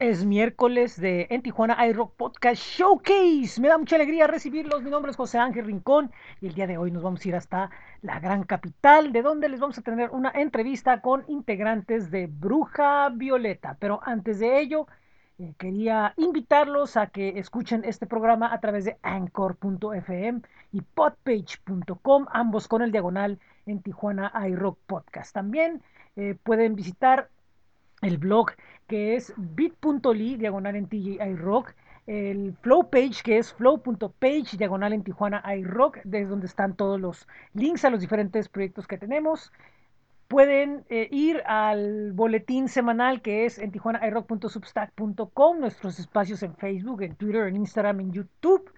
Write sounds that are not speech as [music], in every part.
Es miércoles de En Tijuana iRock Podcast Showcase. Me da mucha alegría recibirlos. Mi nombre es José Ángel Rincón y el día de hoy nos vamos a ir hasta la gran capital, de donde les vamos a tener una entrevista con integrantes de Bruja Violeta. Pero antes de ello, eh, quería invitarlos a que escuchen este programa a través de anchor.fm y podpage.com, ambos con el diagonal en Tijuana iRock Podcast. También eh, pueden visitar el blog que es bit.ly diagonal en TGI Rock, el flow page que es flow.page diagonal en Tijuana iRock, desde donde están todos los links a los diferentes proyectos que tenemos. Pueden eh, ir al boletín semanal que es en tijuanairock.substack.com, nuestros espacios en Facebook, en Twitter, en Instagram, en YouTube,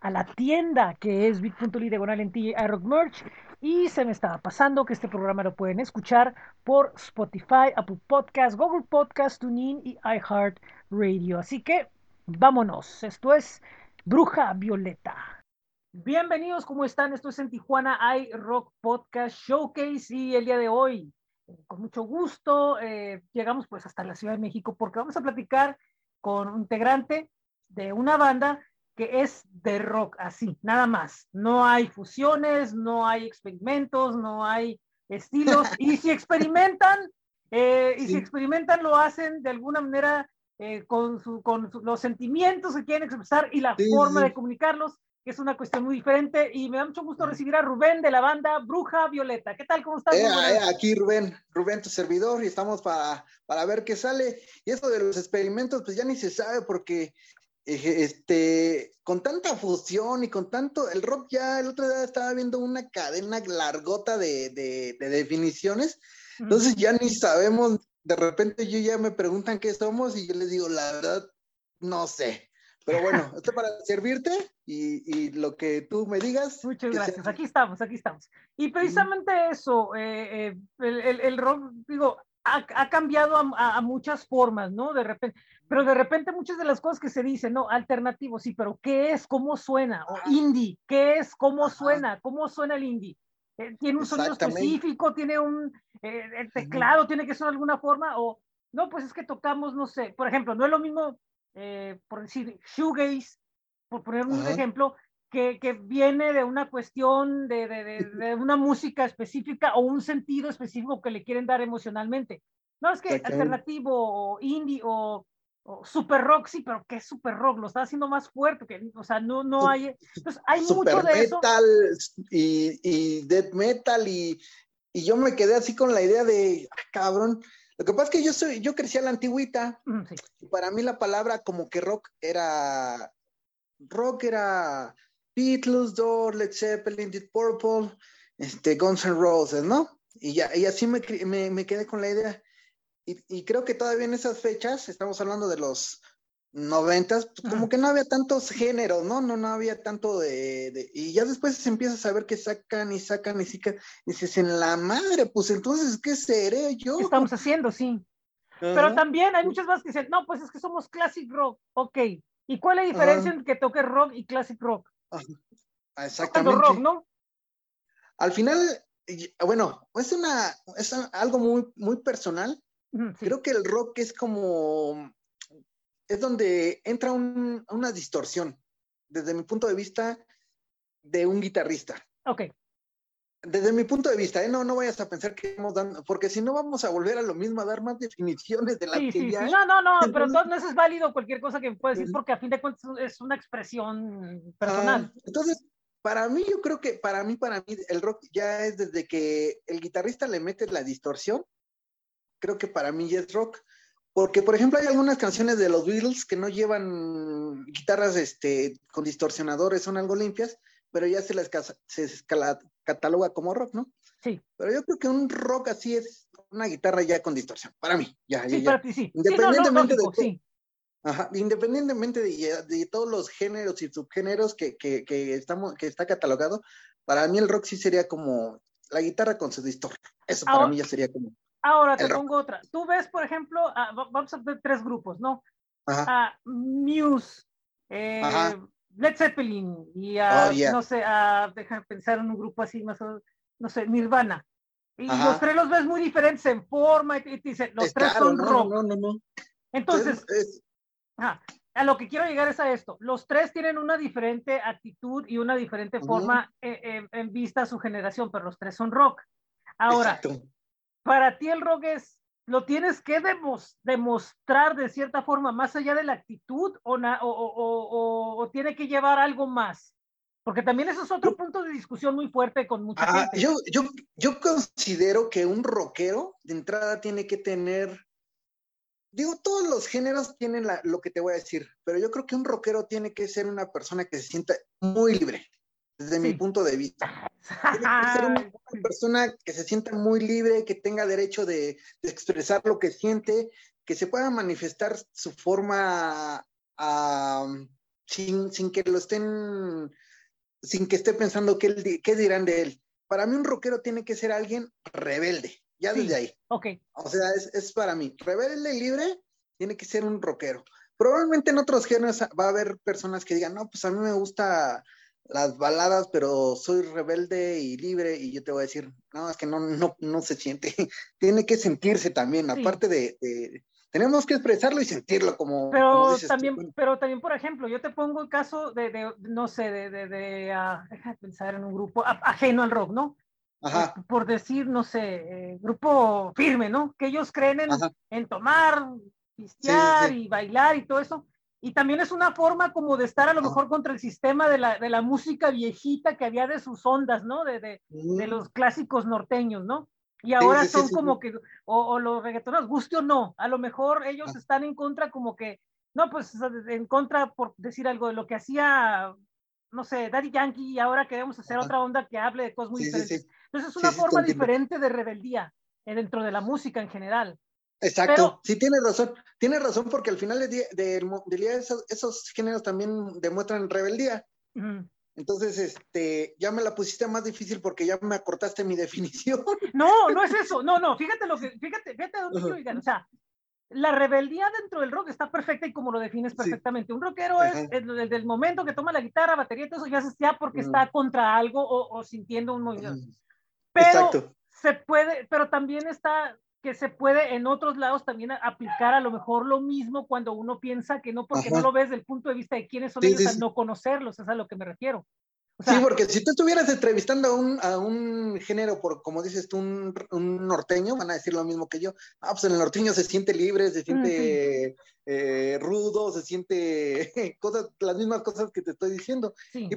a la tienda que es bit.ly diagonal en TGI Rock Merch y se me estaba pasando que este programa lo pueden escuchar por Spotify, Apple Podcast, Google Podcast, TuneIn y iHeart Radio. Así que vámonos. Esto es Bruja Violeta. Bienvenidos, ¿cómo están? Esto es en Tijuana iRock Podcast Showcase y el día de hoy, eh, con mucho gusto, eh, llegamos pues hasta la Ciudad de México porque vamos a platicar con un integrante de una banda que es de rock, así, nada más. No hay fusiones, no hay experimentos, no hay estilos. [laughs] y si experimentan, eh, y si experimentan, lo hacen de alguna manera eh, con, su, con los sentimientos que quieren expresar y la forma de comunicarlos, que es una cuestión muy diferente. Y me da mucho gusto recibir a Rubén de la banda Bruja Violeta. ¿Qué tal? ¿Cómo estás? Eh, aquí Rubén, Rubén, tu servidor, y estamos para, para ver qué sale. Y eso de los experimentos, pues ya ni se sabe porque este, con tanta fusión y con tanto, el rock ya el otro día estaba viendo una cadena largota de, de, definiciones, entonces ya ni sabemos, de repente yo ya me preguntan qué somos y yo les digo, la verdad, no sé. Pero bueno, [laughs] estoy para servirte y, y, lo que tú me digas. Muchas gracias. Aquí estamos, aquí estamos. Y precisamente eso, eh, eh, el, el, el, rock, digo, ha, ha cambiado a, a, muchas formas, ¿no? De repente, pero de repente muchas de las cosas que se dicen, no, alternativo, sí, pero ¿qué es? ¿Cómo suena? O indie, ¿qué es? ¿Cómo suena? ¿Cómo suena el indie? Eh, ¿Tiene un sonido específico? ¿Tiene un eh, el teclado? ¿Tiene que sonar de alguna forma? O no, pues es que tocamos, no sé, por ejemplo, no es lo mismo, eh, por decir, shoegaze, por poner un Ajá. ejemplo, que, que, viene de una cuestión de, de, de, [laughs] de, una música específica o un sentido específico que le quieren dar emocionalmente. No es que alternativo o indie o o super rock, sí, pero ¿qué es super rock? Lo está haciendo más fuerte, que, o sea, no, no hay, entonces hay super mucho de metal eso. Y, y death metal y, y, yo me quedé así con la idea de, ah, cabrón, lo que pasa es que yo soy, yo crecí a la antigüita, sí. y para mí la palabra como que rock era, rock era Beatles, Doors, Led Zeppelin, Deep Purple, este, Guns N' Roses, ¿no? Y, ya, y así me, me, me quedé con la idea. Y, y, creo que todavía en esas fechas, estamos hablando de los noventas, pues como que no había tantos géneros, ¿no? No, no había tanto de, de, y ya después se empieza a saber que sacan y sacan y sacan, y dices, en la madre, pues entonces, ¿qué seré yo? ¿Qué estamos haciendo? Sí. Uh -huh. Pero también hay muchas más que dicen, no, pues es que somos classic rock, ok. ¿Y cuál es la diferencia uh -huh. entre que toque rock y classic rock? Exactamente. rock, ¿no? Al final, bueno, es una, es algo muy, muy personal, Sí. Creo que el rock es como, es donde entra un, una distorsión, desde mi punto de vista, de un guitarrista. Ok. Desde mi punto de vista, ¿eh? no, no vayas a pensar que estamos dando, porque si no vamos a volver a lo mismo, a dar más definiciones de la sí, que sí, ya. Sí. No, no, no, pero entonces es válido cualquier cosa que puedas decir, porque a fin de cuentas es una expresión personal. Ah, entonces, para mí, yo creo que para mí, para mí, el rock ya es desde que el guitarrista le mete la distorsión, creo que para mí ya es rock. Porque, por ejemplo, hay algunas canciones de los Beatles que no llevan guitarras este, con distorsionadores, son algo limpias, pero ya se las se cataloga como rock, ¿no? Sí. Pero yo creo que un rock así es una guitarra ya con distorsión, para mí. Ya, sí, ya, para ti sí. Independientemente, sí, no, no, lógico, de, sí. Ajá, independientemente de, de, todos los géneros y subgéneros que, que, que, estamos, que está catalogado, para mí el rock sí sería como la guitarra con su distorsión. Eso para mí ya sería como. Ahora te pongo otra. Tú ves, por ejemplo, uh, vamos a ver tres grupos, ¿no? Ajá. Uh, Muse, eh, Ajá. Led Zeppelin y a, oh, yeah. no sé, a, déjame pensar en un grupo así más o no sé, Nirvana. Y Ajá. los tres los ves muy diferentes en forma y te dicen, los es tres claro, son no, rock. No, no, no. Entonces, a lo que quiero llegar es a esto. Los tres tienen una diferente actitud y una diferente forma en, vista a su generación, pero los tres son rock. Ahora, para ti el rock es, lo tienes que demostrar de cierta forma, más allá de la actitud o, o, tiene que llevar algo más. Porque también eso es otro punto de discusión muy fuerte con mucha ah, gente. Yo, yo, yo considero que un rockero de entrada tiene que tener digo, todos los géneros tienen lo que te voy a decir, pero yo creo que un rockero tiene que ser una persona que se sienta muy libre, desde mi punto de vista. Tiene que ser una, [laughs] persona que se sienta muy libre, que tenga derecho de, expresar lo que siente, que se pueda manifestar su forma sin, sin, que lo estén, sin que esté pensando qué, qué dirán de él. Para mí un rockero tiene que ser alguien rebelde ya desde ahí. Ok. O sea, es, es, para mí. Rebelde y libre tiene que ser un rockero. Probablemente en otros géneros va a haber personas que digan, no, pues a mí me gusta las baladas, pero soy rebelde y libre, y yo te voy a decir, no, es que no, no, no se siente. [laughs] tiene que sentirse también, aparte de, tenemos que expresarlo y sentirlo como. Pero también, pero también, por ejemplo, yo te pongo el caso de, de no sé, de, de, de uh, pensar en un grupo ajeno al rock, ¿no? por decir, no sé, eh, grupo firme, ¿no? Que ellos creen en, tomar, pistear y bailar y todo eso. Y también es una forma como de estar a lo mejor contra el sistema de la, de la música viejita que había de sus ondas, ¿no? De, de, de los clásicos norteños, ¿no? Y ahora son como que, o, o, los reggaetoneros, guste o no, a lo mejor ellos están en contra como que, no, pues en contra, por decir algo, de lo que hacía no sé, Daddy Yankee y ahora queremos hacer otra onda que hable de cosas muy diferentes. Entonces es una forma diferente de rebeldía eh, dentro de la música en general. Exacto, sí tiene razón, tiene razón porque al final del día, esos, géneros también demuestran rebeldía. Entonces, este, ya me la pusiste más difícil porque ya me acortaste mi [laughs] definición. No, no es eso, no, no, fíjate lo que, fíjate, fíjate dónde uh -huh. o sea, la rebeldía dentro del rock está perfecta y como lo defines perfectamente. Un rockero es desde el momento que toma la guitarra, batería, todo eso ya sea porque está contra algo o, sintiendo un movimiento. Pero se puede, pero también está que se puede en otros lados también aplicar a lo mejor lo mismo cuando uno piensa que no, porque no lo ves desde el punto de vista de quiénes son ellos, al no conocerlos, es a lo que me refiero. Sí, porque si tú estuvieras entrevistando a un, a un género, por como dices tú, un, un, norteño, van a decir lo mismo que yo. Ah, pues en el norteño se siente libre, se siente eh, rudo, se siente [laughs] cosas, las mismas cosas que te estoy diciendo. Y,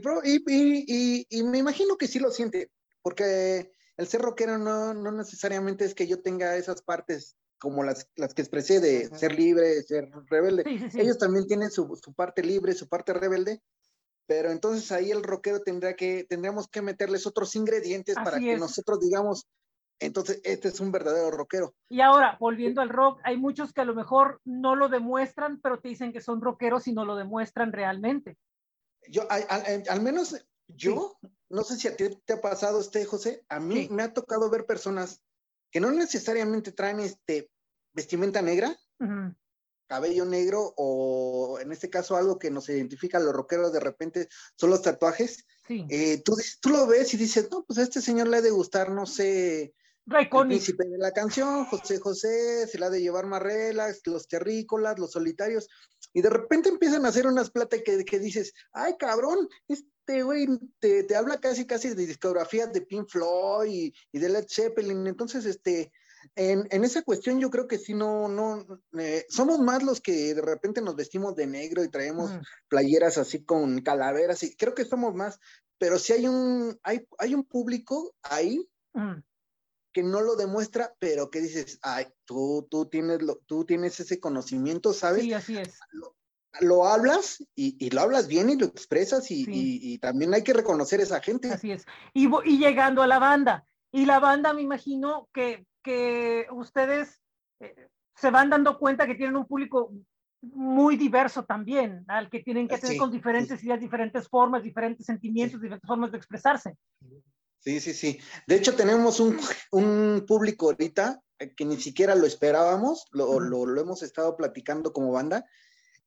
y, y, me imagino que sí lo siente, porque el ser rockero no, no necesariamente es que yo tenga esas partes como las, las que expresé de ser libre, ser rebelde. Ellos también tienen su, su, parte libre, su parte rebelde, pero entonces ahí el rockero tendrá que, tendríamos que meterles otros ingredientes para que nosotros digamos, entonces este es un verdadero rockero. Y ahora, volviendo al rock, hay muchos que a lo mejor no lo demuestran, pero te dicen que son rockeros y no lo demuestran realmente. Yo, al, menos yo, no sé si a ti te ha pasado este, José, a mí me ha tocado ver personas que no necesariamente traen este vestimenta negra, cabello negro o en este caso algo que nos identifica a los rockeros de repente son los tatuajes. Eh, tú, tú lo ves y dices, no, pues a este señor le ha de gustar, no sé, el príncipe de la canción, José José, se la ha de llevar más relax, los terrícolas, los solitarios, y de repente empiezan a hacer unas plata que, que dices, ay cabrón, este güey te, te, habla casi casi de discografías de Pink Floyd y, y de Led Zeppelin, entonces este en, en, esa cuestión yo creo que sí, no, no, eh, somos más los que de repente nos vestimos de negro y traemos mm. playeras así con calaveras y creo que somos más, pero sí hay un, hay, hay un público ahí mm. que no lo demuestra, pero que dices, ay, tú, tú tienes, lo, tú tienes ese conocimiento, ¿sabes? Sí, así es. Lo, hablas y, y, lo hablas bien y lo expresas y, y, y, también hay que reconocer esa gente. Así es. Y, y llegando a la banda, y la banda me imagino que que ustedes eh, se van dando cuenta que tienen un público muy diverso también, al que tienen que tener con diferentes ideas, diferentes formas, diferentes sentimientos, diferentes formas de expresarse. Sí, sí, sí. De hecho, tenemos un, un público ahorita que ni siquiera lo esperábamos, lo, lo, lo hemos estado platicando como banda.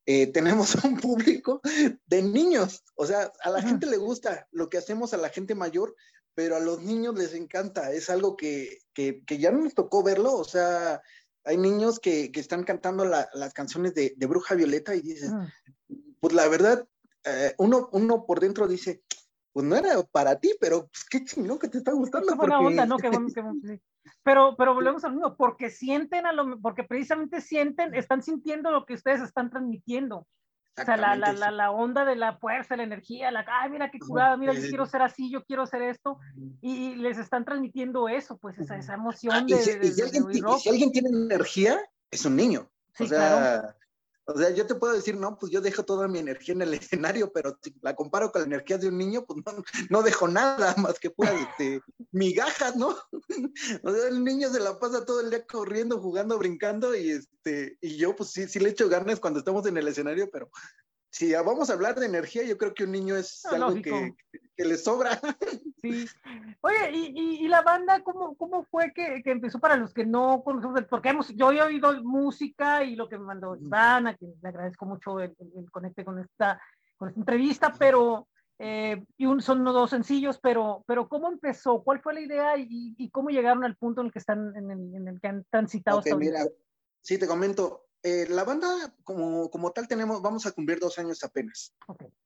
Eh, tenemos [laughs] un público de niños, o sea, a la gente le gusta lo que hacemos a la gente mayor, pero a los niños les encanta, es algo que, que, que ya nos tocó verlo, o sea, hay niños que, que están cantando la, las canciones de, de, Bruja Violeta y dices, pues la verdad, eh, uno, uno por dentro dice, pues no era para ti, pero pues qué chingón que te está gustando. Es buena onda, ¿no? Qué bueno, qué bueno, sí. Pero, pero volvemos al mismo, porque sienten a lo, porque precisamente sienten, están sintiendo lo que ustedes están transmitiendo. O sea, la, la, la, la, onda de la fuerza, la energía, la, ay, mira qué curada, mira, yo quiero ser así, yo quiero hacer esto, y, y les están transmitiendo eso, pues esa, esa emoción ah, de, y si, de, y si, alguien, de y si alguien tiene energía, es un niño. Sí, o sea, claro. O sea, yo te puedo decir, no, pues yo dejo toda mi energía en el [laughs] escenario, pero si la comparo con la energía de un niño, pues no, no dejo nada [laughs] más que puras este, migajas, ¿no? [laughs] O sea, el niño se la pasa todo el día corriendo, jugando, brincando, y este, y yo pues sí, sí le echo ganas cuando estamos en el escenario, pero si vamos a hablar de energía, yo creo que un niño es No, algo que, que le sobra. [laughs] Sí. Oye, ¿y, y, y la banda cómo, cómo fue que, que empezó para los que no conocemos? Porque hemos, yo he oído música y lo que me mandó Iván, a quien le agradezco mucho el, el, el conecte con esta, con esta entrevista, pero eh, y un, son dos sencillos, pero, pero ¿cómo empezó? ¿Cuál fue la idea y, y cómo llegaron al punto en el que están, en el, en el que han transitado Ok, hasta ahorita? mira, sí, te comento. Eh, la banda, como, como tal, tenemos, vamos a cumplir dos años apenas.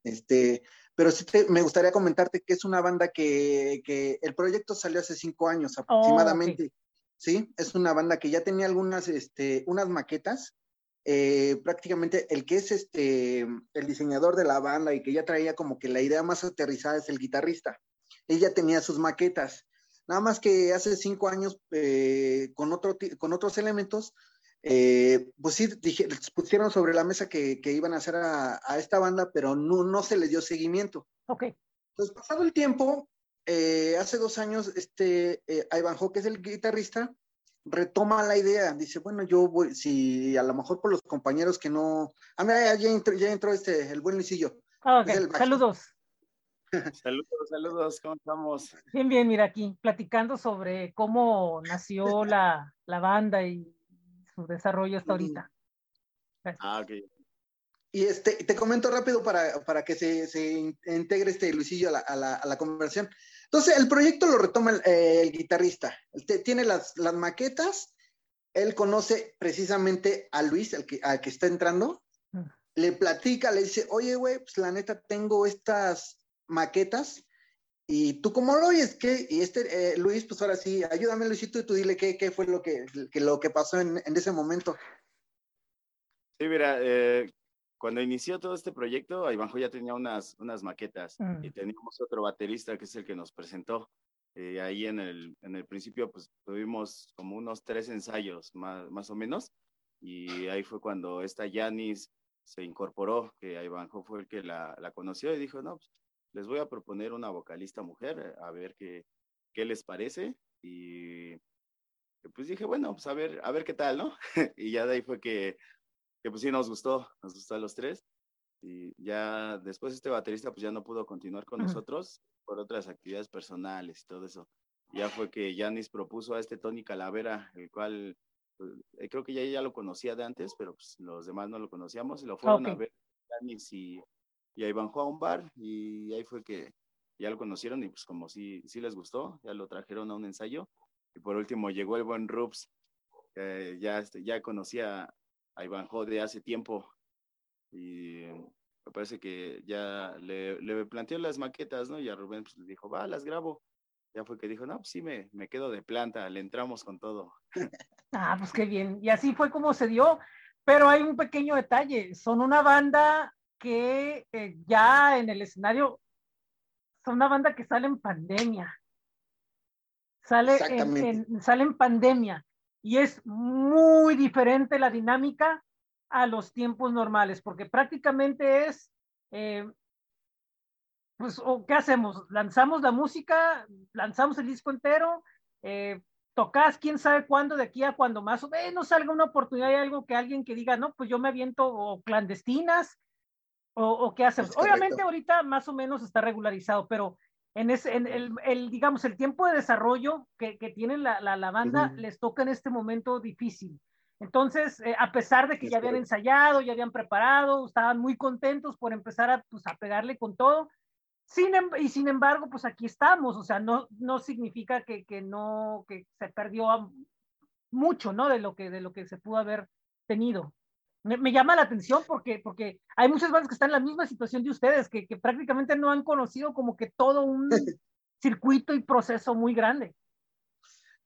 Este, pero sí te- me gustaría comentarte que es una banda que, que el proyecto salió hace cinco años aproximadamente. Sí, es una banda que ya tenía algunas, este, unas maquetas. eh, prácticamente el que es este, el diseñador de la banda y que ya traía como que la idea más aterrizada es el guitarrista. Ella tenía sus maquetas. Nada más que hace cinco años, eh, con, otro, con otros elementos, eh, pues sí, dije, pusieron sobre la mesa que, que iban a hacer a, a esta banda, pero no, no se les dio seguimiento. Ok. Entonces, pasado el tiempo, eh, hace dos años, este, eh, Ivanhoe, que es el guitarrista, retoma la idea. Dice, bueno, yo voy, si a lo mejor por los compañeros que no... Ah, mira, ya, ya entró, ya entró este, el buen Luisillo. Ah, ok. Es el bajo. Saludos. [laughs] Saludos, saludos, ¿cómo estamos? Bien, bien, mira aquí, platicando sobre cómo nació la, la banda y su desarrollo hasta ahorita. Gracias. Ah, ok. Y este, te comento rápido para, para que se, se in- integre este Luisillo a la, a la, a la conversación. Entonces, el proyecto lo retoma el, eh, el guitarrista. Él te- tiene las, las maquetas. Él conoce precisamente a Luis, al que, al que está entrando. Mm. Le platica, le dice, oye, güey, pues la neta tengo estas maquetas. ¿Y tú cómo lo oyes? ¿Qué? Y este, eh, Luis, pues ahora sí, ayúdame, Luisito, y tú dile qué, qué fue lo que, que lo que pasó en, en ese momento. Sí, mira, eh, cuando inició todo este proyecto, Ivanjo ya tenía unas, unas maquetas Mm. y teníamos otro baterista que es el que nos presentó. Eh, ahí en el, en el principio, pues tuvimos como unos tres ensayos más, más o menos, y ahí fue cuando esta Yanis se incorporó, que Ivanjo fue el que la, la conoció y dijo, no, pues, les voy a proponer una vocalista mujer, a ver qué, qué les parece. Y pues dije, bueno, pues a ver, a ver qué tal, ¿no? [laughs] y ya de ahí fue que, que pues sí nos gustó, nos gustó a los tres. Y ya después este baterista pues ya no pudo continuar con nosotros por otras actividades personales y todo eso. Ya fue que Yanis propuso a este Tony Calavera, el cual eh, creo que ya, ya lo conocía de antes, pero pues los demás no lo conocíamos y lo fueron a ver Yanis y, y a Ivanjo a un bar y ahí fue que ya lo conocieron y pues como sí, sí les gustó, ya lo trajeron a un ensayo. Y por último llegó el buen Rups, que ya, este, ya conocía a Ivanjo de hace tiempo y me parece que ya le, le planteó las maquetas, ¿no? Y a Rubén pues, le dijo, va, las grabo. Ya fue que dijo, no, pues sí, me, me quedo de planta, le entramos con todo. [laughs] Ah, pues qué bien. Y así fue como se dio. Pero hay un pequeño detalle. Son una banda que eh, ya en el escenario, son una banda que sale en pandemia. Sale en, Exactamente. en- sale en pandemia. Y es muy diferente la dinámica a los tiempos normales, porque prácticamente es, eh, pues, ¿o ¿qué hacemos? Lanzamos la música, lanzamos el disco entero, eh, tocas quién sabe cuándo, de aquí a cuando más o menos salga una oportunidad y algo que alguien que diga, no, pues yo me aviento o clandestinas o, o qué hacemos. Obviamente ahorita más o menos está regularizado, pero en, ese, en el, el, digamos, el tiempo de desarrollo que, que tiene la, la, la banda les toca en este momento difícil. Entonces, eh, a pesar de que Es ya habían correcto. ensayado, ya habían preparado, estaban muy contentos por empezar a, pues, a pegarle con todo, sin, em- y sin embargo, pues aquí estamos, o sea, no, no significa que, que no, que se perdió, mucho, ¿no? De lo que, de lo que se pudo haber tenido. Me, llama la atención porque, porque hay muchas bandas que están en la misma situación de ustedes, que, que prácticamente no han conocido como que todo un [laughs] circuito y proceso muy grande.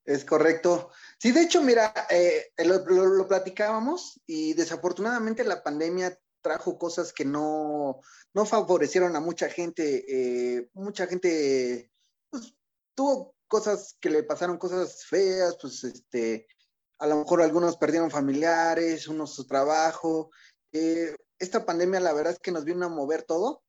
Es correcto. Sí, de hecho, mira, eh, lo, lo, platicábamos y desafortunadamente la pandemia trajo cosas que no, no favorecieron a mucha gente. Eh, mucha gente pues, tuvo cosas que le pasaron, cosas feas, pues este, a lo mejor algunos perdieron familiares, unos su trabajo. Eh, esta pandemia la verdad es que nos vino a mover todo,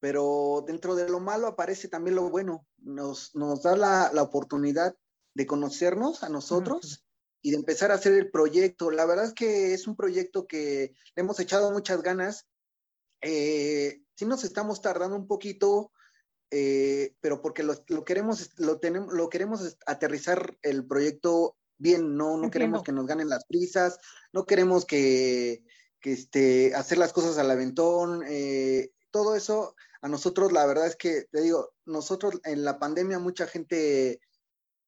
pero dentro de lo malo aparece también lo bueno. Nos, nos da la, la oportunidad de conocernos a nosotros y de empezar a hacer el proyecto. La verdad es que es un proyecto que le hemos echado muchas ganas. Eh, sí nos estamos tardando un poquito, eh, pero porque lo, queremos, lo, tenemos, lo queremos aterrizar el proyecto bien, no, no queremos que nos ganen las prisas, no queremos que, que este, hacer las cosas al aventón, eh, todo eso a nosotros la verdad es que, te digo, nosotros en la pandemia mucha gente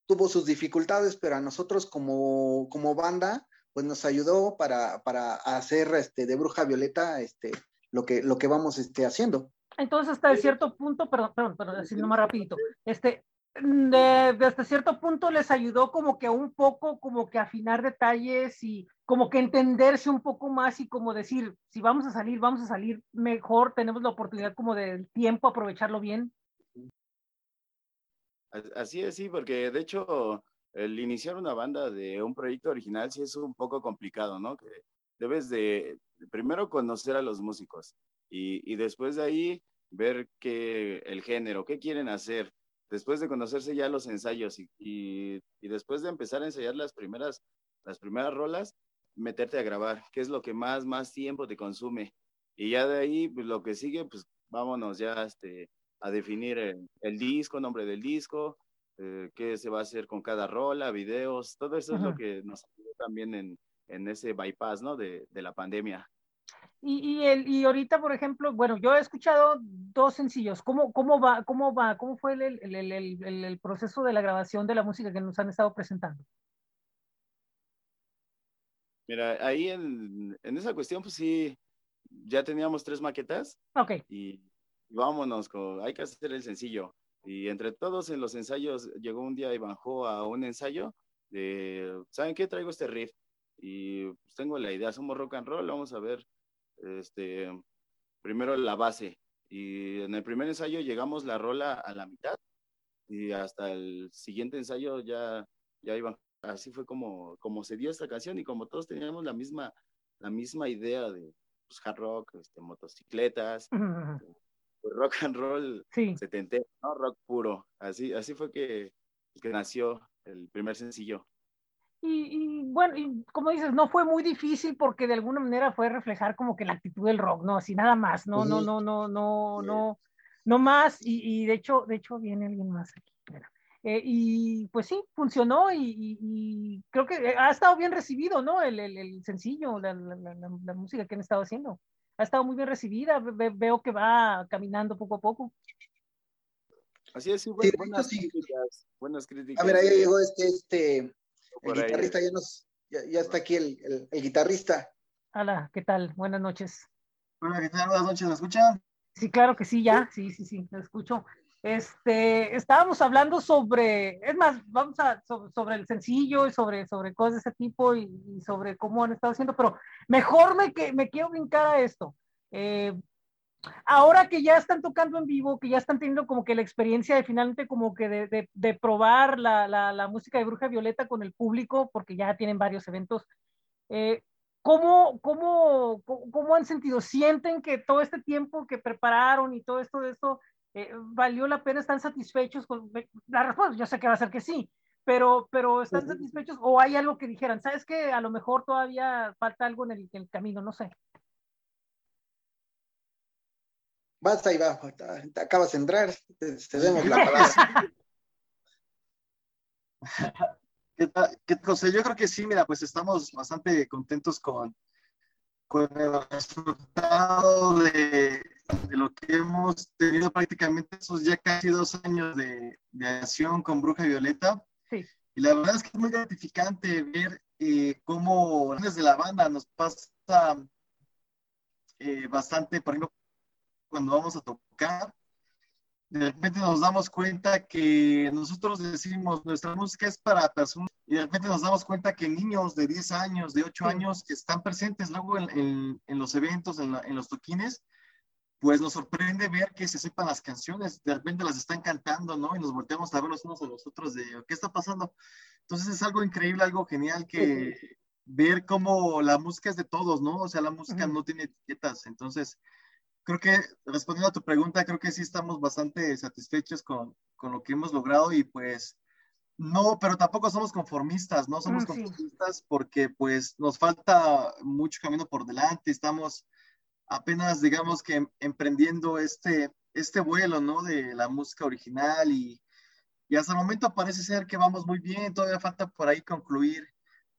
tuvo sus dificultades, pero a nosotros como, como banda, pues nos ayudó para, para hacer este, de Bruja Violeta este, lo, que, lo que vamos este, haciendo. Entonces, hasta cierto punto, perdón, perdón, perdón, decirlo más rapidito, este, de, hasta cierto punto les ayudó como que un poco, como que afinar detalles y como que entenderse un poco más y como decir, si vamos a salir, vamos a salir mejor, tenemos la oportunidad como del tiempo, aprovecharlo bien. Así es, sí, porque de hecho el iniciar una banda de un proyecto original sí es un poco complicado, ¿no? Que debes de primero conocer a los músicos y, y después de ahí ver qué, el género, qué quieren hacer. Después de conocerse ya los ensayos y, y, y, después de empezar a ensayar las primeras, las primeras rolas, meterte a grabar, qué es lo que más, más tiempo te consume. Y ya de ahí, pues lo que sigue, pues vámonos ya este, a definir el, disco, nombre del disco, eh, qué se va a hacer con cada rola, videos, todo eso es lo que nos ayudó también en, en ese bypass, ¿no? De, de la pandemia. Y, y, el, y ahorita, por ejemplo, bueno, yo he escuchado dos sencillos. ¿Cómo, cómo va? ¿Cómo va? ¿Cómo fue el, el, el, proceso de la grabación de la música que nos han estado presentando? Mira, ahí en, en esa cuestión, pues sí, ya teníamos tres maquetas. Ok. Y vámonos, hay que hacer el sencillo. Y entre todos en los ensayos, llegó un día y bajó a un ensayo de, ¿saben qué? Traigo este riff y pues, tengo la idea, somos rock and roll, vamos a ver, este, primero la base. Y en el primer ensayo llegamos la rola a la mitad y hasta el siguiente ensayo ya, ya iban. Así fue como, como se dio esta canción y como todos teníamos la misma, la misma idea de pues, hard rock, este, motocicletas, pues, rock and roll sí. setentero, ¿no? Rock puro. Así, así fue que, que nació el primer sencillo. Y, y, bueno, y como dices, no fue muy difícil porque de alguna manera fue reflejar como que la actitud del rock, ¿no? Así nada más, no, no, no, no, no, no, no más. Y, y, de hecho, de hecho viene alguien más aquí. Eh, y pues sí, funcionó y, y, creo que ha estado bien recibido, ¿no? El, el, el sencillo, la, la, la, la, música que han estado haciendo ha estado muy bien recibida, veo que va caminando poco a poco. Así es, sí, buenas, críticas, buenas críticas. A ver, ahí llegó este, este, el guitarrista, ya, nos, ya, está aquí el, el, guitarrista. Hola, ¿qué tal? Buenas noches. Hola, ¿qué tal? Buenas noches, ¿me escuchan? Sí, claro que sí, ya, sí, sí, sí, me escucho. Este, estábamos hablando sobre, es más, vamos a, sobre, el sencillo y sobre, sobre cosas de ese tipo y, y, sobre cómo han estado haciendo, pero mejor me, que, me quiero brincar a esto. Eh, ahora que ya están tocando en vivo, que ya están teniendo como que la experiencia de finalmente como que de, de, de probar la, la, la, música de Bruja Violeta con el público, porque ya tienen varios eventos, eh, ¿cómo, cómo, ¿cómo han sentido? ¿Sienten que todo este tiempo que prepararon y todo esto de esto eh, valió la pena? ¿Están satisfechos? Con... La respuesta yo sé que va a ser que sí, pero, pero ¿están satisfechos o hay algo que dijeran? ¿Sabes que a lo mejor todavía falta algo en el, en el camino? No sé. Basta y va, te acabas de entrar, te, te demos la [laughs] palabra. ¿Qué tal, qué, José? Yo creo que sí, mira, pues estamos bastante contentos con, con el resultado de, de, lo que hemos tenido prácticamente esos ya casi dos años de, de acción con Bruja Violeta. Sí. Y la verdad es que es muy gratificante ver eh, cómo desde la banda nos pasa eh, bastante, por ejemplo, cuando vamos a tocar, de repente nos damos cuenta que nosotros decimos nuestra música es para personas y de repente nos damos cuenta que niños de 10 años, de 8 años que están presentes luego en, en, los eventos, en, en, los toquines, pues nos sorprende ver que se sepan las canciones, de repente las están cantando, ¿no? Y nos volteamos a ver los unos a los otros de, ¿qué está pasando? Entonces es algo increíble, algo genial que ver cómo la música es de todos, ¿no? O sea, la música no tiene etiquetas, entonces creo que respondiendo a tu pregunta, creo que sí estamos bastante satisfechos con, con lo que hemos logrado y pues no, pero tampoco somos conformistas, no somos conformistas porque pues nos falta mucho camino por delante, estamos apenas, digamos que emprendiendo este, este vuelo, ¿no? De la música original y, y hasta el momento parece ser que vamos muy bien, todavía falta por ahí concluir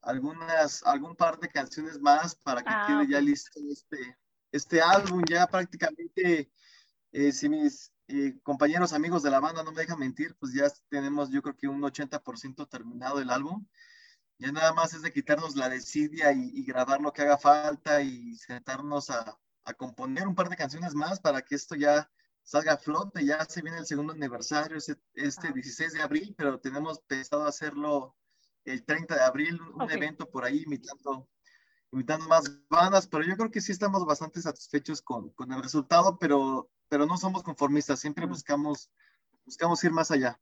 algunas, algún par de canciones más para que ah, quede ya listo este, este álbum, ya prácticamente, eh, si mis eh, compañeros amigos de la banda no me dejan mentir, pues ya tenemos yo creo que un 80% terminado el álbum. Ya nada más es de quitarnos la desidia y, y grabar lo que haga falta y sentarnos a, a componer un par de canciones más para que esto ya salga a flote. Ya se viene el segundo aniversario, este, este 16 de abril, pero tenemos pensado hacerlo el 30 de abril, un evento por ahí imitando, imitando más bandas, pero yo creo que sí estamos bastante satisfechos con, con el resultado, pero, pero no somos conformistas, siempre buscamos, buscamos ir más allá.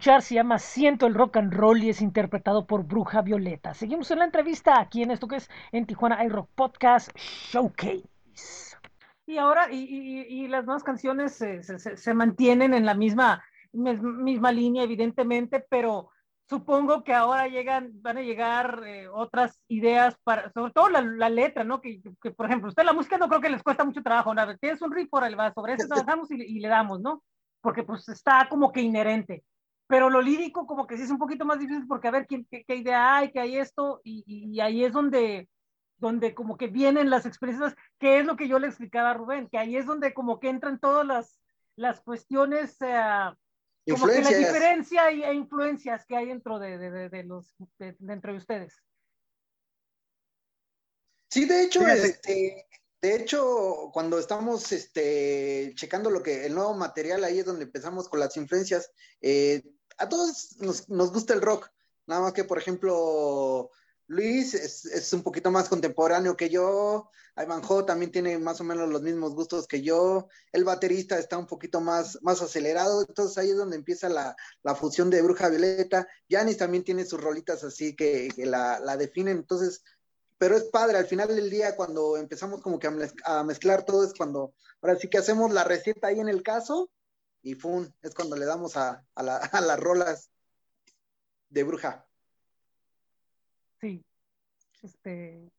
Escuchar se llama Siento el Rock and Roll y es interpretado por Bruja Violeta. Seguimos en la entrevista aquí en esto que es en Tijuana iRock Podcast Showcase. Y ahora, y, y, y las nuevas canciones se, se, se, mantienen en la misma, misma línea, evidentemente, pero supongo que ahora llegan, van a llegar eh, otras ideas para, sobre todo la, la letra, ¿no? Que, que, por ejemplo, usted la música no creo que les cuesta mucho trabajo, ¿no? Tienes un riff por el va, sobre eso [laughs] trabajamos y, y, le damos, ¿no? Porque pues está como que inherente. Pero lo lírico como que sí es un poquito más difícil porque a ver qué, qué, qué idea hay, qué hay esto, y, y, ahí es donde, donde como que vienen las experiencias, que es lo que yo le explicaba a Rubén, que ahí es donde como que entran todas las, las cuestiones... Eh, como que la diferencia e influencias que hay dentro de, de, de los de, dentro de ustedes. Sí, de hecho, este, de hecho, cuando estamos este, checando lo que el nuevo material, ahí es donde empezamos con las influencias. Eh, a todos nos, nos, gusta el rock, nada más que, por ejemplo, Luis es, es, un poquito más contemporáneo que yo. Ivanhoe también tiene más o menos los mismos gustos que yo. El baterista está un poquito más, más acelerado. Entonces ahí es donde empieza la, la fusión de Bruja Violeta. Yanis también tiene sus rolitas así que, la, la, definen. Entonces, pero es padre. Al final del día, cuando empezamos como que a mezclar todo, es cuando ahora sí que hacemos la receta ahí en el caso y ¡fum! Es cuando le damos a, a, la, [laughs] a las rolas de Bruja. Sí. Este,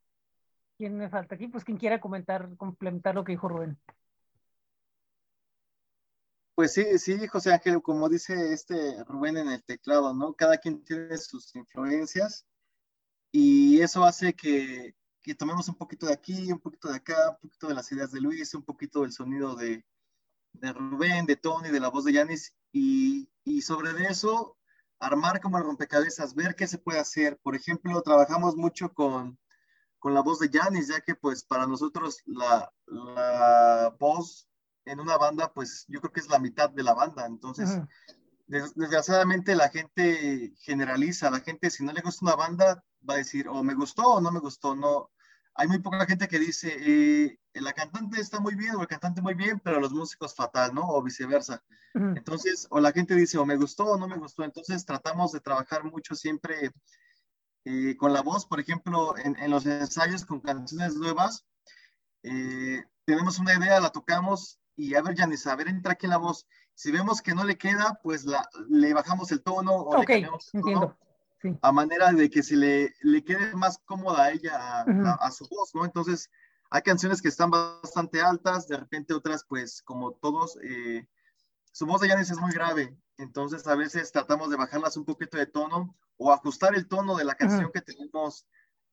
¿Quién me falta aquí? Pues quien quiera comentar, complementar lo que dijo Rubén. Pues sí, sí, José Ángel, como dice este Rubén en el teclado, ¿no? Cada quien tiene sus influencias y eso hace que, que tomemos un poquito de aquí, un poquito de acá, un poquito de las ideas de Luis, un poquito del sonido de, de Rubén, de Tony, de la voz de Yanis y, y sobre eso armar como el rompecabezas, ver qué se puede hacer. Por ejemplo, trabajamos mucho con, con la voz de Janis, ya que pues para nosotros la, la, voz en una banda, pues yo creo que es la mitad de la banda. Entonces, uh -huh. des desgraciadamente la gente generaliza, la gente si no le gusta una banda va a decir o me gustó o no me gustó, no. Hay muy poca gente que dice, eh, la cantante está muy bien o el cantante muy bien, pero los músicos fatal, ¿no? O viceversa. Uh -huh. Entonces, o la gente dice, o me gustó o no me gustó. Entonces, tratamos de trabajar mucho siempre eh, con la voz, por ejemplo, en, en, los ensayos con canciones nuevas. Eh, tenemos una idea, la tocamos y a ver, Janice, a ver, entra aquí en la voz. Si vemos que no le queda, pues la, le bajamos el tono o okay, le cambiamos el tono. Sí. A manera de que se le, le quede más cómoda a ella, a, -huh. a, a su voz, ¿no? Entonces, hay canciones que están bastante altas, de repente otras, pues, como todos, eh, su voz de Janis es muy grave, entonces a veces tratamos de bajarlas un poquito de tono o ajustar el tono de la canción que tenemos,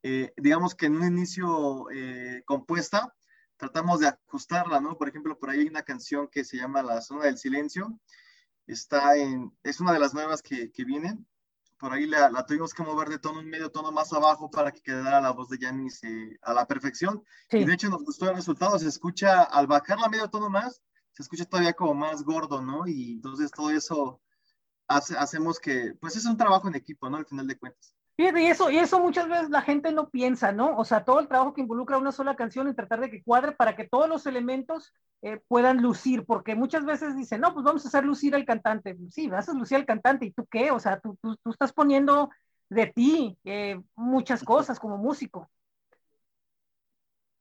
eh, digamos que en un inicio eh, compuesta, tratamos de ajustarla, ¿no? Por ejemplo, por ahí hay una canción que se llama La Zona del Silencio, está en, es una de las nuevas que, que vienen, por ahí la, la, tuvimos que mover de tono un medio tono más abajo para que quedara la voz de Janis eh, a la perfección. Sí. Y de hecho nos gustó el resultado, se escucha, al bajarla medio tono más, se escucha todavía como más gordo, ¿no? Y entonces todo eso hace, hacemos que, pues es un trabajo en equipo, ¿no? Al final de cuentas. Y eso, y eso muchas veces la gente no piensa, ¿no? O sea, todo el trabajo que involucra una sola canción y tratar de que cuadre para que todos los elementos eh, puedan lucir, porque muchas veces dicen, no, pues vamos a hacer lucir al cantante. Sí, vas a lucir al cantante, ¿y tú qué? O sea, tú, tú, tú estás poniendo de ti eh, muchas cosas como músico.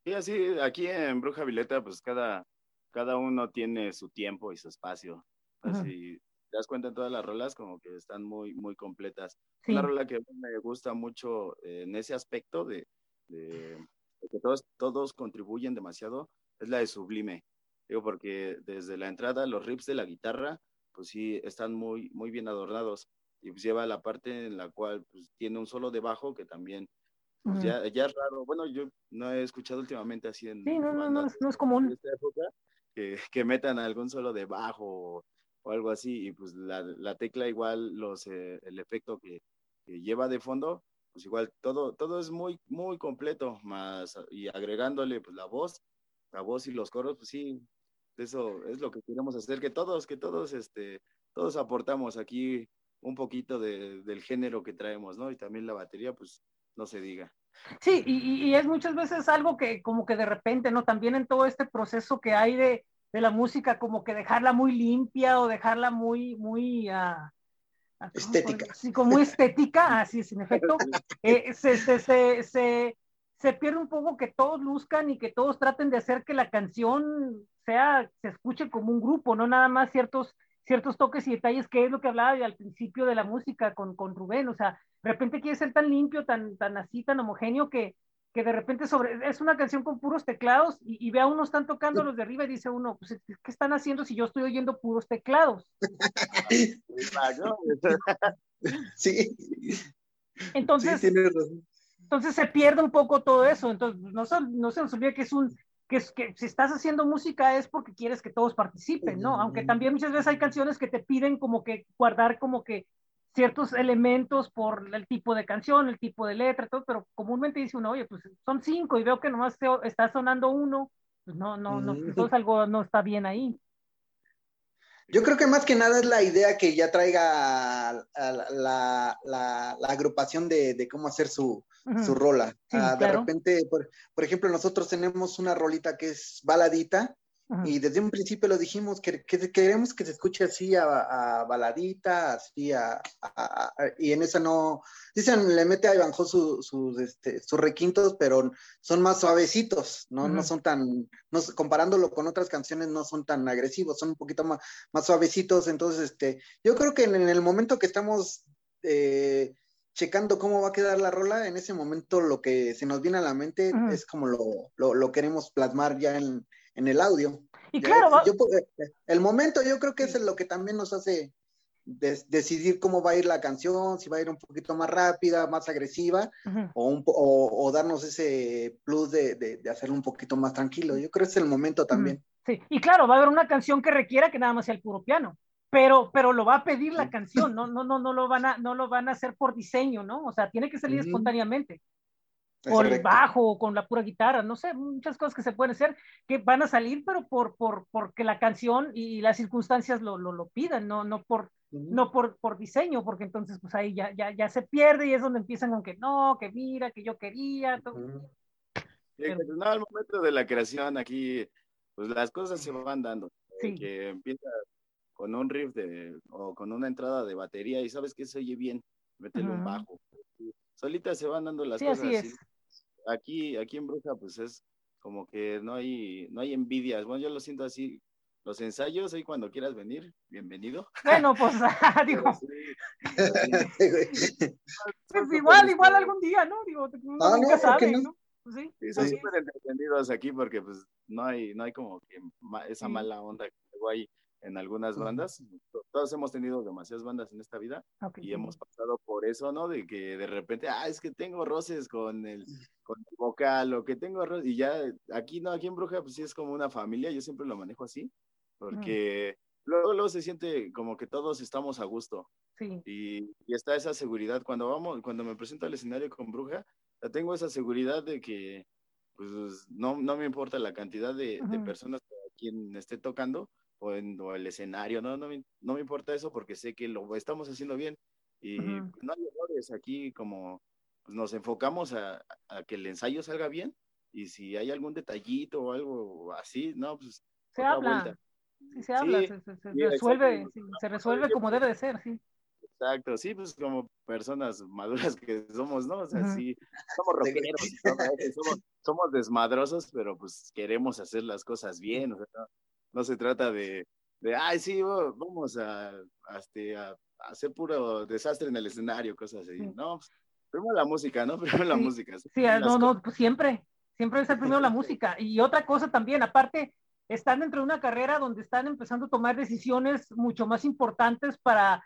Sí, así, aquí en Bruja Vileta, pues cada, cada uno tiene su tiempo y su espacio. Así, te das cuenta en todas las rolas como que están muy, muy completas. Sí. Una rola que me gusta mucho en ese aspecto de, de, de, que todos, todos contribuyen demasiado es la de Sublime. Digo, porque desde la entrada los riffs de la guitarra, pues sí, están muy, muy bien adornados. Y pues lleva la parte en la cual pues, tiene un solo de bajo que también pues, uh -huh. ya, ya, es raro. Bueno, yo no he escuchado últimamente así en... Sí, no, no, no, no es común. Esta época, que, que metan algún solo de bajo algo así, y pues la, la tecla igual, los, eh, el efecto que, lleva de fondo, pues igual todo, todo es muy, muy completo, más, y agregándole pues la voz, la voz y los coros, pues sí, eso es lo que queremos hacer, que todos, que todos, este, todos aportamos aquí un poquito de, del género que traemos, ¿no? Y también la batería, pues no se diga. Sí, y, y es muchas veces algo que como que de repente, ¿no? También en todo este proceso que hay de, de la música como que dejarla muy limpia o dejarla muy, muy, uh, estética. Sí, como estética, así es, en efecto. [laughs] Eh, se, se, se, se, se pierde un poco que todos luzcan y que todos traten de hacer que la canción sea, se escuche como un grupo, no nada más ciertos, ciertos toques y detalles, que es lo que hablaba al principio de la música con, con Rubén, o sea, de repente quiere ser tan limpio, tan, tan así, tan homogéneo que, que de repente sobre, es una canción con puros teclados y, y ve a uno están tocando los de arriba y dice uno, pues, ¿qué están haciendo si yo estoy oyendo puros teclados? [laughs] sí. Entonces, sí, entonces se pierde un poco todo eso. Entonces, no, no se nos olvide que es un, que, que si estás haciendo música es porque quieres que todos participen, ¿no? Aunque también muchas veces hay canciones que te piden como que guardar como que ciertos elementos por el tipo de canción, el tipo de letra, todo, pero comúnmente dice uno, oye, pues son cinco y veo que nomás está sonando uno, pues no, no, no, entonces algo no está bien ahí. Yo creo que más que nada es la idea que ya traiga la, la, agrupación de, de, cómo hacer su, su rola. Ah, de repente, por, por, ejemplo, nosotros tenemos una rolita que es baladita, y desde un principio lo dijimos, que, queremos que se escuche así a, baladita, así a, y en esa no, dicen, le mete a Ivanjo sus, este, sus requintos, pero son más suavecitos, ¿no? No son tan, no, comparándolo con otras canciones, no son tan agresivos, son un poquito más, más suavecitos, entonces, este, yo creo que en, el momento que estamos eh, checando cómo va a quedar la rola, en ese momento lo que se nos viene a la mente es como lo, lo, lo queremos plasmar ya en en el audio. Y claro, eh, el momento yo creo que es lo que también nos hace decidir cómo va a ir la canción, si va a ir un poquito más rápida, más agresiva, o, un, o, darnos ese plus de, de, hacerlo un poquito más tranquilo. Yo creo que es el momento también. Sí, y claro, va a haber una canción que requiera que nada más sea el puro piano. Pero, pero lo va a pedir la canción, [laughs] no, no, no, no lo van a, no lo van a hacer por diseño, ¿no? O sea, tiene que salir espontáneamente o el bajo, o con la pura guitarra, no sé, muchas cosas que se pueden hacer que van a salir, pero por, por, porque la canción y las circunstancias lo, lo, lo pidan, no, no, por, no por, por diseño, porque entonces pues ahí ya, ya, ya se pierde y es donde empiezan con que no, que mira, que yo quería. Todo. no, al momento de la creación aquí, pues las cosas se van dando. Que empieza con un riff de, o con una entrada de batería y sabes que se oye bien, métele un bajo. Solitas se van dando las cosas. Así es aquí, aquí en Bruja, pues es como que no hay, no hay envidias. Bueno, yo lo siento así. Los ensayos, ahí cuando quieras venir, bienvenido. Bueno, pues, [laughs] digo. [laughs] pues igual, igual algún día, ¿no? Digo, ah, nunca sabe, ¿no? Pues sí, sí, son súper entretenidos aquí porque pues no hay, no hay como que esa mala onda que luego hay en algunas bandas. Todos hemos tenido demasiadas bandas en esta vida y hemos pasado por eso, ¿no? De que de repente, ah, es que tengo roces con el, con el vocal o que tengo roces. Y ya aquí, no, aquí en Bruja, pues sí es como una familia. Yo siempre lo manejo así porque luego, luego se siente como que todos estamos a gusto. Sí. Y, y, está esa seguridad. Cuando vamos, cuando me presento al escenario con Bruja, ya tengo esa seguridad de que pues no, no me importa la cantidad de, de personas a quien esté tocando, o, en, el escenario, no, no, me, no me importa eso porque sé que lo estamos haciendo bien y no hay errores aquí como pues, nos enfocamos a, a, que el ensayo salga bien y si hay algún detallito o algo así, no, pues se habla. Sí, se habla, se, resuelve, se resuelve como debe de ser, sí. Exacto, sí, pues como personas maduras que somos, ¿no? O sea, sí, somos rockeros, somos, somos, desmadrosos, pero pues queremos hacer las cosas bien, o sea, no se trata de, de ay, sí, vamos a, a, este, a, hacer puro desastre en el escenario, cosas así. No, pues, primero la música, ¿no? [laughs] Primero la música. Sí, no, no, pues siempre, siempre es el primero la música. [laughs] Y otra cosa también, aparte, están dentro de una carrera donde están empezando a tomar decisiones mucho más importantes para,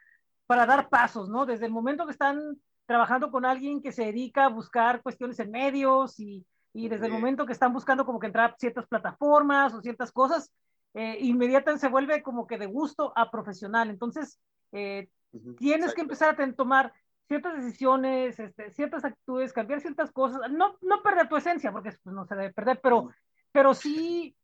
para dar pasos, ¿no? Desde el momento que están trabajando con alguien que se dedica a buscar cuestiones en medios y, y desde el momento que están buscando como que entrar a ciertas plataformas o ciertas cosas, eh, inmediatamente se vuelve como que de gusto a profesional. Entonces, eh, tienes que empezar a tomar ciertas decisiones, este, ciertas actitudes, cambiar ciertas cosas, no, no perder tu esencia, porque pues, no se debe perder, pero, pero sí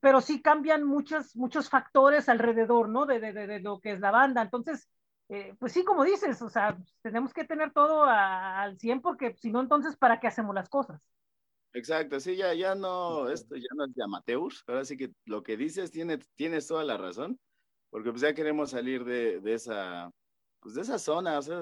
pero sí cambian muchos, muchos factores alrededor, ¿no? De, de, de, lo que es la banda. Entonces, eh, pues sí, como dices, o sea, tenemos que tener todo al 100 porque si no, entonces, ¿para qué hacemos las cosas? Exacto, sí, ya, ya no, esto ya no es de amateurs, ahora sí que lo que dices tiene, tienes toda la razón, porque pues ya queremos salir de, de esa, pues de esa zona, o sea,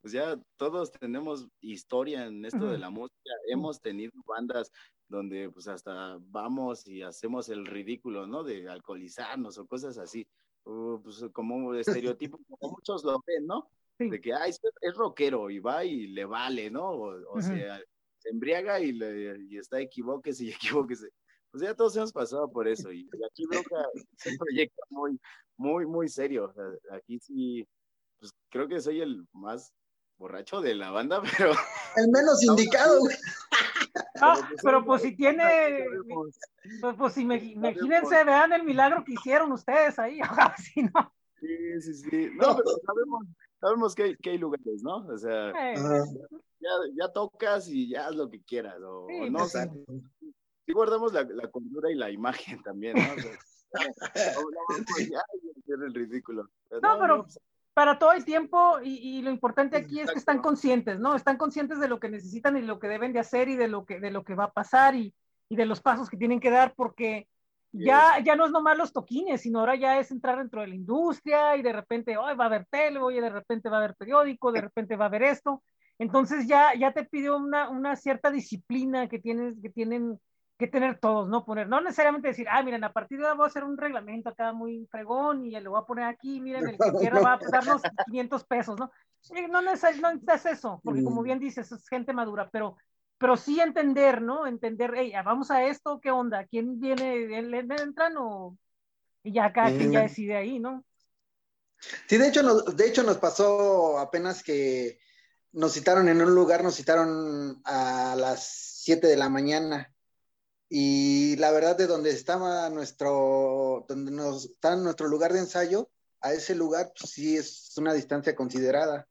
pues ya todos tenemos historia en esto de la música, hemos tenido bandas donde pues hasta vamos y hacemos el ridículo, ¿no? De alcoholizarnos o cosas así, pues como un estereotipo, [laughs] como muchos lo ven, ¿no? De que, ay, es rockero y va y le vale, ¿no? O, sea, se embriaga y, le, y está equivóquese y [laughs] equivóquese. Pues ya todos hemos pasado por eso y aquí Broca es [laughs] un proyecto muy, muy, muy serio. Aquí sí, pues creo que soy el más borracho de la banda, [laughs] pero... El menos indicado, Ah, pero pues si tiene, pues, pues imagínense, vean el milagro que hicieron ustedes ahí, Sí, sí, sí. No, pero sabemos, sabemos que, hay, que hay lugares, ¿no? O sea, ya, ya, tocas y ya haz lo que quieras, o, no, pues sí. guardamos la, la cultura y la imagen [laughs] también, ¿no? O sea, [laughs] pero pues, para todo el tiempo y, lo importante aquí es que están conscientes, ¿no? Están conscientes de lo que necesitan y lo que deben de hacer y de lo que, de lo que va a pasar y, y de los pasos que tienen que dar porque ya, ya no es nomás los toquines, sino ahora ya es entrar dentro de la industria y de repente, hoy va a haber tele, oye, de repente va a haber periódico, de repente va a haber esto. Entonces ya, ya te pidió una, una cierta disciplina que, tienes, que tienen que tener todos, ¿no? Poner, no necesariamente decir, ah, miren, a partir de ahora voy a hacer un reglamento acá muy fregón y lo voy a poner aquí, miren, el que [laughs] quiera va a darnos 500 pesos, ¿no? No necesitas, eso, porque como mm. bien dices, es gente madura, pero, pero sí entender, ¿no? Entender, hey, vamos a esto, ¿qué onda? ¿Quién viene? ¿Entran o...? Y ya acá quien ya decide ahí, ¿no? Sí, de hecho, nos, de hecho nos pasó apenas que nos citaron en un lugar, nos citaron a las 7 de la mañana y la verdad de donde estaba nuestro, donde nos está nuestro lugar de ensayo, a ese lugar pues, sí es una distancia considerada.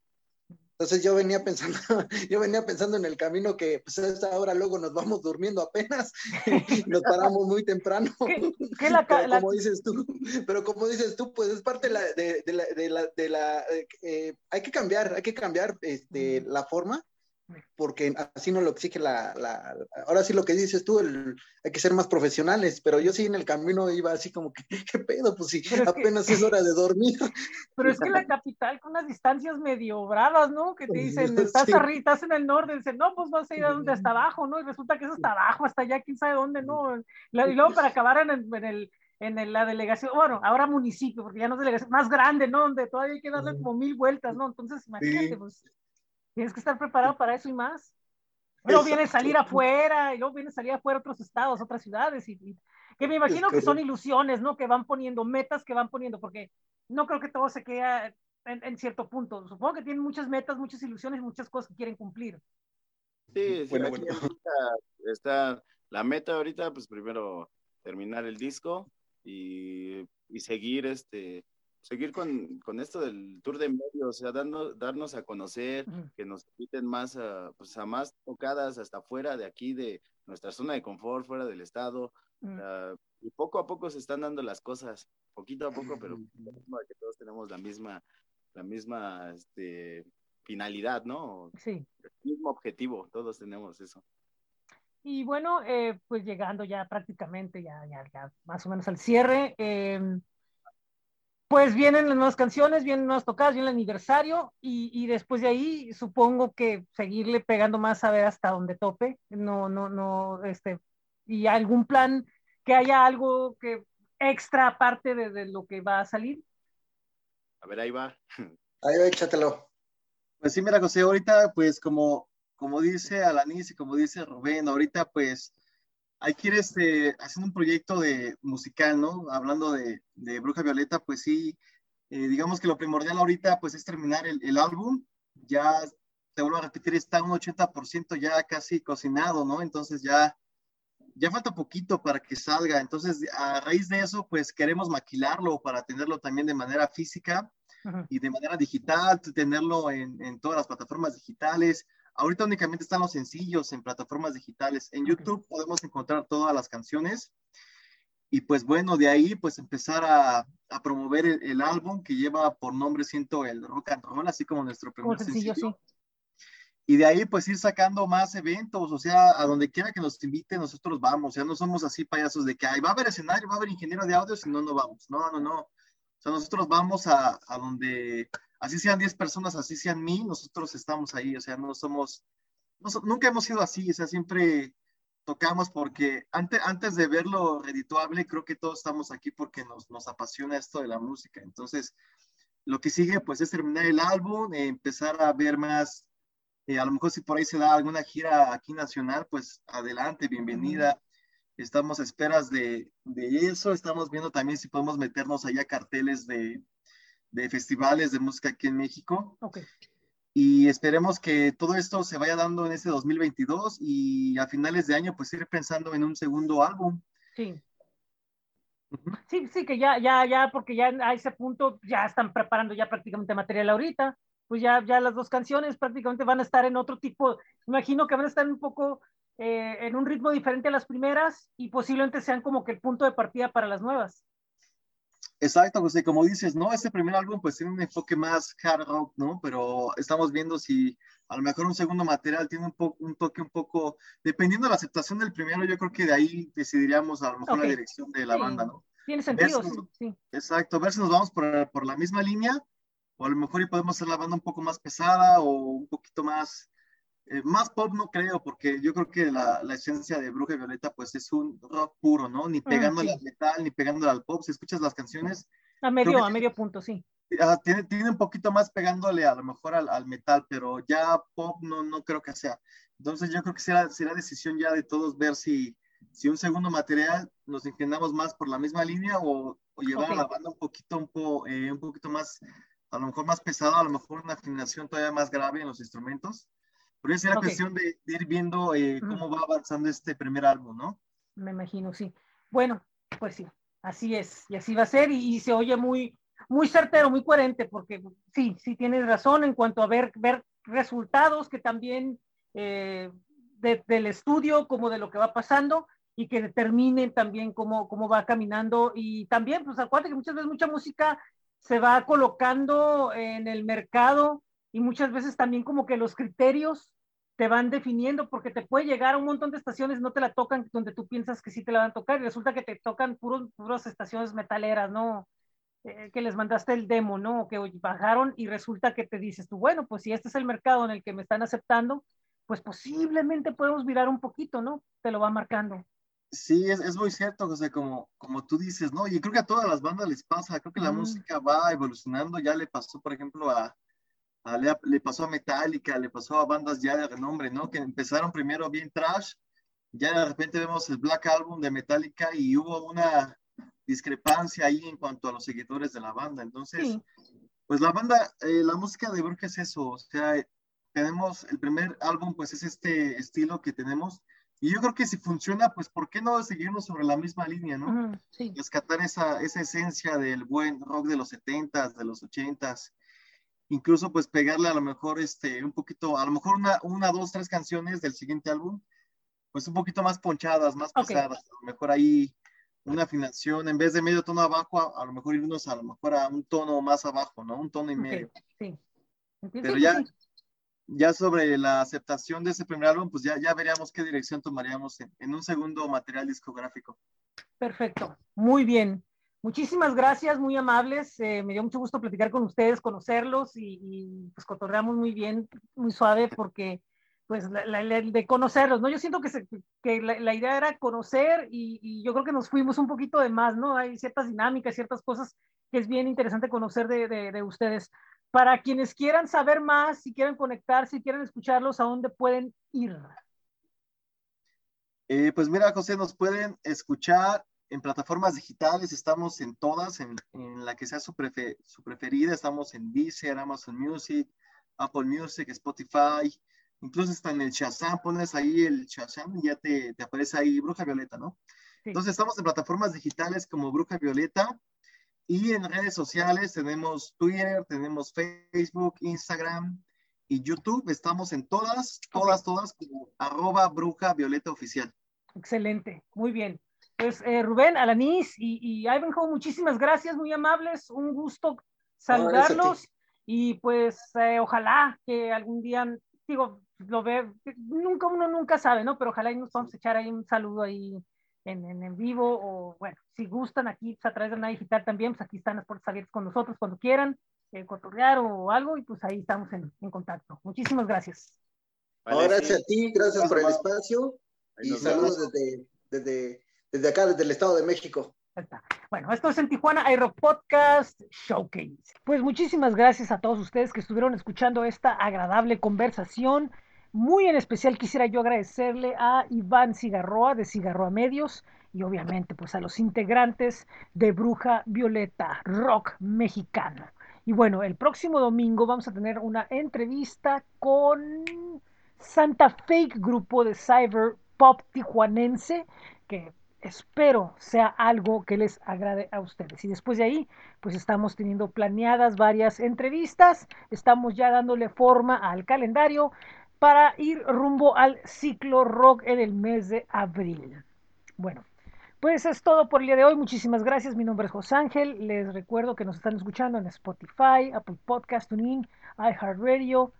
Entonces yo venía pensando, [laughs] yo venía pensando en el camino que pues a esta hora luego nos vamos durmiendo apenas, [laughs] nos paramos muy temprano. [laughs] ¿Qué, la, pero como dices tú, pero como dices tú, pues es parte de la, de, de la, de la, de la eh, hay que cambiar, hay que cambiar este, la forma porque así no lo exige la, la, ahora sí lo que dices tú, el, hay que ser más profesionales, pero yo sí en el camino iba así como que, [laughs] ¿qué pedo? Pues sí, apenas es, hora de dormir. [laughs] Pero es que la capital con unas distancias medio bravas, ¿no? Que te [laughs] dicen, estás, arriba, estás en el norte, dicen, no, pues vas a ir a donde hasta abajo, ¿no? Y resulta que es hasta abajo, hasta allá, quién sabe dónde, ¿no? Y luego para acabar en el, en el en la delegación, bueno, ahora municipio, porque ya no es delegación, más grande, ¿no? Donde todavía hay que darle como mil vueltas, ¿no? Entonces, imagínate, pues Tienes que estar preparado para eso y más. Luego viene salir afuera, y luego viene salir afuera a otros estados, otras ciudades, y, que me imagino que son ilusiones, ¿no? Que van poniendo, metas que van poniendo, porque no creo que todo se quede en, cierto punto. Supongo que tienen muchas metas, muchas ilusiones, muchas cosas que quieren cumplir. Sí, sí está la meta ahorita, pues primero terminar el disco y, y seguir este seguir con, con, esto del tour de medios, o sea, darnos, darnos a conocer, que nos inviten más a, pues a más tocadas hasta fuera de aquí, de nuestra zona de confort, fuera del estado. y poco a poco se están dando las cosas, poquito a poco, pero que todos tenemos la misma, la misma este, finalidad, ¿no? Sí. El mismo objetivo, todos tenemos eso. Y bueno, eh, pues llegando ya prácticamente, ya, ya, ya, más o menos al cierre, eh, pues vienen las nuevas canciones, vienen nuevas tocadas, viene el aniversario y, después de ahí supongo que seguirle pegando más a ver hasta donde tope, no, no, no, este, y algún plan que haya algo que extra aparte de, lo que va a salir. A ver, ahí va. Ahí va, échatelo. Pues sí, mira, José, ahorita pues como, como dice Alanis y como dice Rubén, ahorita pues hay que ir este, haciendo un proyecto de musical, ¿no? Hablando de, de Bruja Violeta, pues sí, eh, digamos que lo primordial ahorita pues es terminar el, el, álbum, ya te vuelvo a repetir, está un 80% ya casi cocinado, ¿no? Entonces ya, ya falta poquito para que salga, entonces a raíz de eso pues queremos maquilarlo para tenerlo también de manera física y de manera digital, tenerlo en, en todas las plataformas digitales, Ahorita únicamente están los sencillos en plataformas digitales. En YouTube podemos encontrar todas las canciones. Y pues bueno, de ahí pues empezar a, a promover el, álbum que lleva por nombre Siento el Rock and Roll, así como nuestro primer sencillo. Sí. Y de ahí pues ir sacando más eventos, o sea, a donde quiera que nos inviten, nosotros vamos. O sea, no somos así payasos de que ahí va a haber escenario, va a haber ingeniero de audio, si no, no vamos. No, no, no. O sea, nosotros vamos a, a donde así sean 10 personas, así sean mil, nosotros estamos ahí, o sea, no somos, nunca hemos sido así, o sea, siempre tocamos porque antes, antes de verlo redituable, creo que todos estamos aquí porque nos, nos apasiona esto de la música. Entonces, lo que sigue pues es terminar el álbum, empezar a ver más, eh, a lo mejor si por ahí se da alguna gira aquí nacional, pues adelante, bienvenida. Estamos a esperas de, de eso, estamos viendo también si podemos meternos allá carteles de, de festivales de música aquí en México. Okay y esperemos que todo esto se vaya dando en este 2022 y a finales de año pues ir pensando en un segundo álbum. Sí. Sí, sí, que ya, ya, ya, porque ya a ese punto ya están preparando ya prácticamente material ahorita, pues ya, ya las dos canciones prácticamente van a estar en otro tipo, imagino que van a estar un poco eh, en un ritmo diferente a las primeras y posiblemente sean como que el punto de partida para las nuevas. Exacto, José, como dices, ¿no? Este primer álbum pues tiene un enfoque más hard rock, ¿no? Pero estamos viendo si a lo mejor un segundo material tiene un, un toque un poco, dependiendo de la aceptación del primero, yo creo que de ahí decidiríamos a lo mejor la dirección de la banda, ¿no? Tiene sentido, sí, sí, Exacto, ver si nos vamos por, por la misma línea o a lo mejor y podemos hacer la banda un poco más pesada o un poquito más eh, más pop no creo, porque yo creo que la, la, esencia de Bruja Violeta pues es un rock puro, ¿no? Ni mm, pegándole al metal, ni pegándole al pop. Si escuchas las canciones... A medio, a medio punto, sí. tiene, tiene un poquito más pegándole a lo mejor al, al, metal, pero ya pop no, no creo que sea. Entonces yo creo que será, será decisión ya de todos ver si, si un segundo material nos inclinamos más por la misma línea o, o llevar a la banda un poquito, un, po, eh, un poquito más, a lo mejor más pesado, a lo mejor una afinación todavía más grave en los instrumentos pero esa era cuestión de, ir viendo eh, cómo va avanzando este primer álbum, ¿no? Me imagino, sí. Bueno, pues sí, así es, y así va a ser, y, se oye muy, muy certero, muy coherente, porque sí, sí tienes razón en cuanto a ver, ver resultados que también eh, del estudio como de lo que va pasando y que determinen también cómo, cómo va caminando y también, pues acuérdate que muchas veces mucha música se va colocando en el mercado y muchas veces también como que los criterios te van definiendo porque te puede llegar a un montón de estaciones, no te la tocan donde tú piensas que sí te la van a tocar y resulta que te tocan puros, puras estaciones metaleras, ¿no? Eh, que les mandaste el demo, ¿no? Que bajaron y resulta que te dices tú, bueno, pues si este es el mercado en el que me están aceptando, pues posiblemente podemos virar un poquito, ¿no? Te lo va marcando. Sí, es, es muy cierto, José, como, como tú dices, ¿no? Y creo que a todas las bandas les pasa, creo que la música va evolucionando, ya le pasó, por ejemplo, a, le, pasó a Metallica, le pasó a bandas ya de renombre, ¿no? Que empezaron primero bien trash, ya de repente vemos el Black Album de Metallica y hubo una discrepancia ahí en cuanto a los seguidores de la banda. Entonces, pues la banda, eh, la música de Burke es eso, o sea, tenemos el primer álbum, pues es este estilo que tenemos. Y yo creo que si funciona, pues ¿por qué no seguirnos sobre la misma línea, no? sí. Rescatar esa, esa esencia del buen rock de los 70s, de los 80s, incluso pues pegarle a lo mejor este, un poquito, a lo mejor una, una, dos, tres canciones del siguiente álbum, pues un poquito más ponchadas, más pesadas, a lo mejor ahí una afinación, en vez de medio tono abajo, a, lo mejor irnos a lo mejor a un tono más abajo, ¿no? Un tono y medio. Sí. Pero ya, ya sobre la aceptación de ese primer álbum, pues ya, ya veríamos qué dirección tomaríamos en, en un segundo material discográfico. Perfecto, muy bien. Muchísimas gracias, muy amables. Eh, me dio mucho gusto platicar con ustedes, conocerlos y, pues cotorreamos muy bien, muy suave porque pues la, de conocerlos, ¿no? Yo siento que, que la, idea era conocer y, yo creo que nos fuimos un poquito de más, ¿no? Hay ciertas dinámicas, ciertas cosas que es bien interesante conocer de, de, ustedes. Para quienes quieran saber más, si quieren conectar, si quieren escucharlos, ¿a dónde pueden ir? Eh, pues mira, José, nos pueden escuchar en plataformas digitales, estamos en todas, en, en la que sea su, su, preferida, estamos en Deezer, Amazon Music, Apple Music, Spotify, incluso está en el Shazam, pones ahí el Shazam y ya te, te aparece ahí Bruja Violeta, ¿no? Entonces estamos en plataformas digitales como Bruja Violeta y en redes sociales tenemos Twitter, tenemos Facebook, Instagram y YouTube, estamos en todas, todas, todas como arroba Bruja Violeta Oficial. Excelente, muy bien. Pues eh, Rubén, Alanis y, y Ivanhoe, muchísimas gracias, muy amables, un gusto saludarlos y pues eh, ojalá que algún día, digo, lo ve, nunca uno nunca sabe, ¿no? Pero ojalá y nos vamos a echar ahí un saludo ahí en, en, vivo o bueno, si gustan aquí pues, a través de una digital también, pues aquí están las puertas abiertas con nosotros cuando quieran eh, cotorrear o algo y pues ahí estamos en, en contacto. Muchísimas gracias. Vale, gracias sí. a ti, gracias por el espacio y saludos desde, desde, desde acá, desde el Estado de México. Bueno, esto es en Tijuana iRock Podcast Showcase. Pues muchísimas gracias a todos ustedes que estuvieron escuchando esta agradable conversación. Muy en especial quisiera yo agradecerle a Iván Cigarroa de Cigarroa Medios y obviamente pues a los integrantes de Bruja Violeta Rock Mexicano. Y bueno, el próximo domingo vamos a tener una entrevista con Santa Fake, grupo de cyber pop tijuanense, que espero sea algo que les agrade a ustedes. Y después de ahí, pues estamos teniendo planeadas varias entrevistas, estamos ya dándole forma al calendario para ir rumbo al ciclo rock en el mes de abril. Bueno, pues es todo por el día de hoy. Muchísimas gracias. Mi nombre es José Ángel. Les recuerdo que nos están escuchando en Spotify, Apple Podcast, TuneIn, iHeartRadio,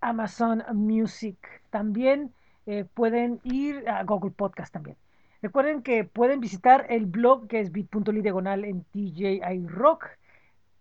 Amazon Music. También eh, pueden ir a Google Podcast también. Recuerden que pueden visitar el blog que es bit.ly diagonal en TJI Rock.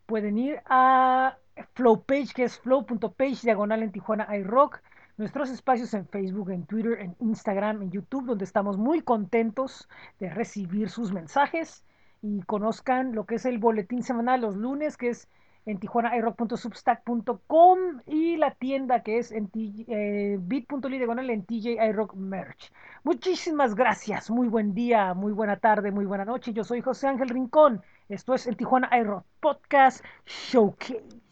Pueden ir a Flow Page que es flow.page diagonal en Tijuana iRock. Nuestros espacios en Facebook, en Twitter, en Instagram, en YouTube, donde estamos muy contentos de recibir sus mensajes y conozcan lo que es el boletín semanal los lunes, que es en tijuanairock.substack.com y la tienda que es en eh, bit.ly diagonal en TJ iRock Merch. Muchísimas gracias, muy buen día, muy buena tarde, muy buena noche. Yo soy José Ángel Rincón. Esto es en Tijuana iRock Podcast Showcase.